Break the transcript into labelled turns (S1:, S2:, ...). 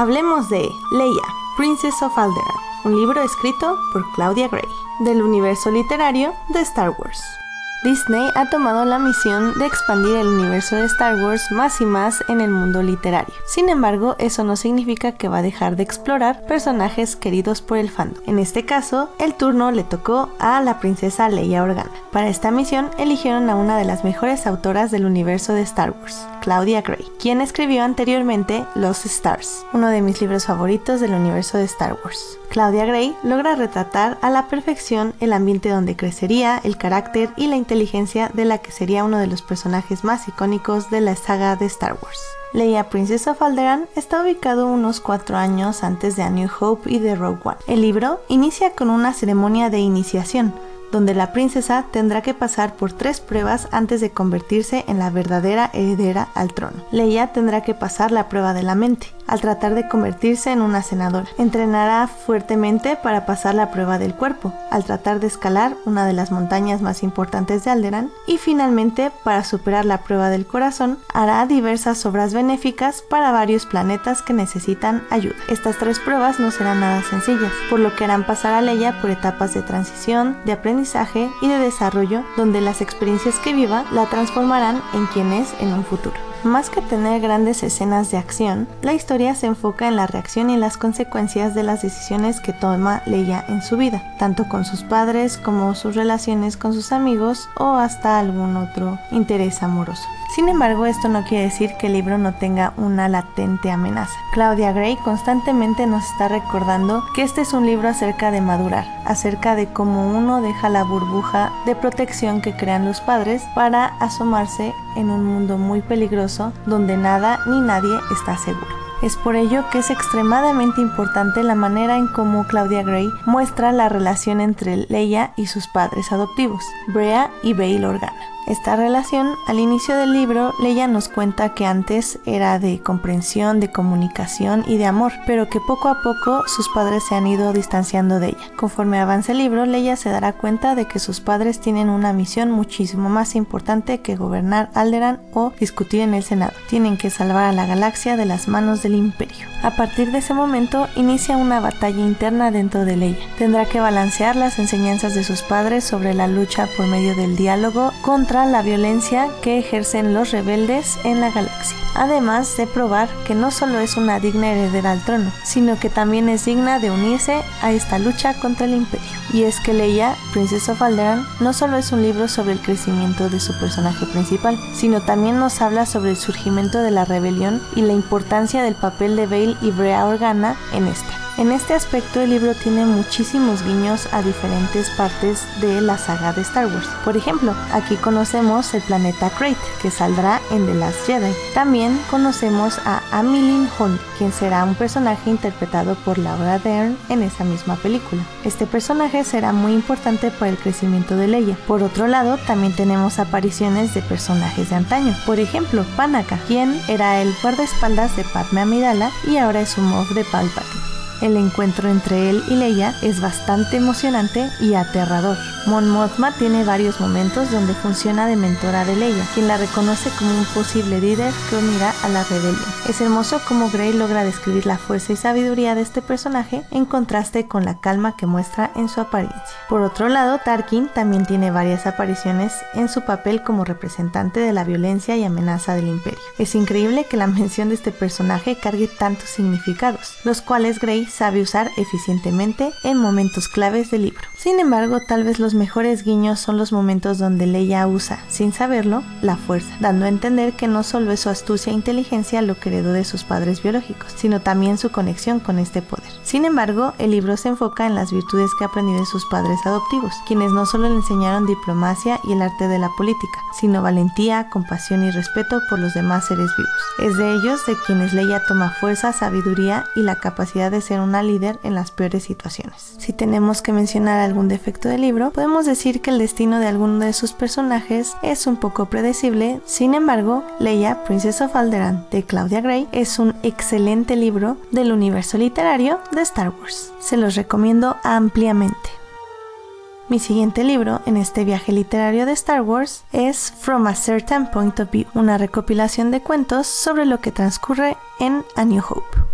S1: Hablemos de Leia, Princess of Alderaan, un libro escrito por Claudia Gray, del universo literario de Star Wars. Disney ha tomado la misión de expandir el universo de Star Wars más y más en el mundo literario. Sin embargo, eso no significa que va a dejar de explorar personajes queridos por el fandom. En este caso, el turno le tocó a la princesa Leia Organa. Para esta misión eligieron a una de las mejores autoras del universo de Star Wars, Claudia Gray, quien escribió anteriormente Los Stars, uno de mis libros favoritos del universo de Star Wars. Claudia Gray logra retratar a la perfección el ambiente donde crecería, el carácter y la inteligencia de la que sería uno de los personajes más icónicos de la saga de Star Wars. Leia Princess of Alderaan está ubicado unos cuatro años antes de A New Hope y de Rogue One. El libro inicia con una ceremonia de iniciación, donde la princesa tendrá que pasar por tres pruebas antes de convertirse en la verdadera heredera al trono. Leia tendrá que pasar la prueba de la mente, al tratar de convertirse en una senadora. Entrenará fuertemente para pasar la prueba del cuerpo, al tratar de escalar una de las montañas más importantes de Alderaan. Y finalmente, para superar la prueba del corazón, hará diversas obras benéficas para varios planetas que necesitan ayuda. Estas tres pruebas no serán nada sencillas, por lo que harán pasar a Leia por etapas de transición, de aprendizaje y de desarrollo, donde las experiencias que viva la transformarán en quien es en un futuro. Más que tener grandes escenas de acción, la historia se enfoca en la reacción y las consecuencias de las decisiones que toma Leia en su vida, tanto con sus padres como sus relaciones con sus amigos o hasta algún otro interés amoroso. Sin embargo, esto no quiere decir que el libro no tenga una latente amenaza. Claudia Gray constantemente nos está recordando que este es un libro acerca de madurar, acerca de cómo uno deja la burbuja de protección que crean los padres para asomarse en un mundo muy peligroso donde nada ni nadie está seguro. Es por ello que es extremadamente importante la manera en cómo Claudia Gray muestra la relación entre Leia y sus padres adoptivos, Brea y Bail Organa. Esta relación, al inicio del libro, Leia nos cuenta que antes era de comprensión, de comunicación y de amor, pero que poco a poco sus padres se han ido distanciando de ella. Conforme avanza el libro, Leia se dará cuenta de que sus padres tienen una misión muchísimo más importante que gobernar Alderaan o discutir en el Senado. Tienen que salvar a la galaxia de las manos del Imperio. A partir de ese momento, inicia una batalla interna dentro de Leia. Tendrá que balancear las enseñanzas de sus padres sobre la lucha por medio del diálogo contra la violencia que ejercen los rebeldes en la galaxia. Además de probar que no solo es una digna heredera al trono, sino que también es digna de unirse a esta lucha contra el imperio. Y es que Leia, Princesa of Alderaan, no solo es un libro sobre el crecimiento de su personaje principal, sino también nos habla sobre el surgimiento de la rebelión y la importancia del papel de Bail y Brea Organa en esta. En este aspecto el libro tiene muchísimos guiños a diferentes partes de la saga de Star Wars. Por ejemplo, aquí conocemos el planeta Crate, que saldrá en The Last Jedi. También conocemos a Amilyn Hunt, quien será un personaje interpretado por Laura Dern en esa misma película. Este personaje será muy importante para el crecimiento de Leia. Por otro lado, también tenemos apariciones de personajes de antaño. Por ejemplo, Panaka, quien era el guardaespaldas de Padme Amidala y ahora es un mob de Palpatine. El encuentro entre él y Leia es bastante emocionante y aterrador. Mon Mothma tiene varios momentos donde funciona de mentora de Leia, quien la reconoce como un posible líder que unirá a la rebelión. Es hermoso cómo Grey logra describir la fuerza y sabiduría de este personaje en contraste con la calma que muestra en su apariencia. Por otro lado, Tarkin también tiene varias apariciones en su papel como representante de la violencia y amenaza del imperio. Es increíble que la mención de este personaje cargue tantos significados, los cuales Grey sabe usar eficientemente en momentos claves del libro. Sin embargo, tal vez los mejores guiños son los momentos donde Leia usa, sin saberlo, la fuerza, dando a entender que no solo es su astucia e inteligencia lo que heredó de sus padres biológicos, sino también su conexión con este poder. Sin embargo, el libro se enfoca en las virtudes que aprendió de sus padres adoptivos, quienes no solo le enseñaron diplomacia y el arte de la política, sino valentía, compasión y respeto por los demás seres vivos. Es de ellos de quienes Leia toma fuerza, sabiduría y la capacidad de ser una líder en las peores situaciones. Si tenemos que mencionar algún defecto del libro, podemos decir que el destino de alguno de sus personajes es un poco predecible, sin embargo, Leia, Princess of Alderaan de Claudia Gray es un excelente libro del universo literario de Star Wars. Se los recomiendo ampliamente. Mi siguiente libro en este viaje literario de Star Wars es From a Certain Point of View, una recopilación de cuentos sobre lo que transcurre en A New Hope.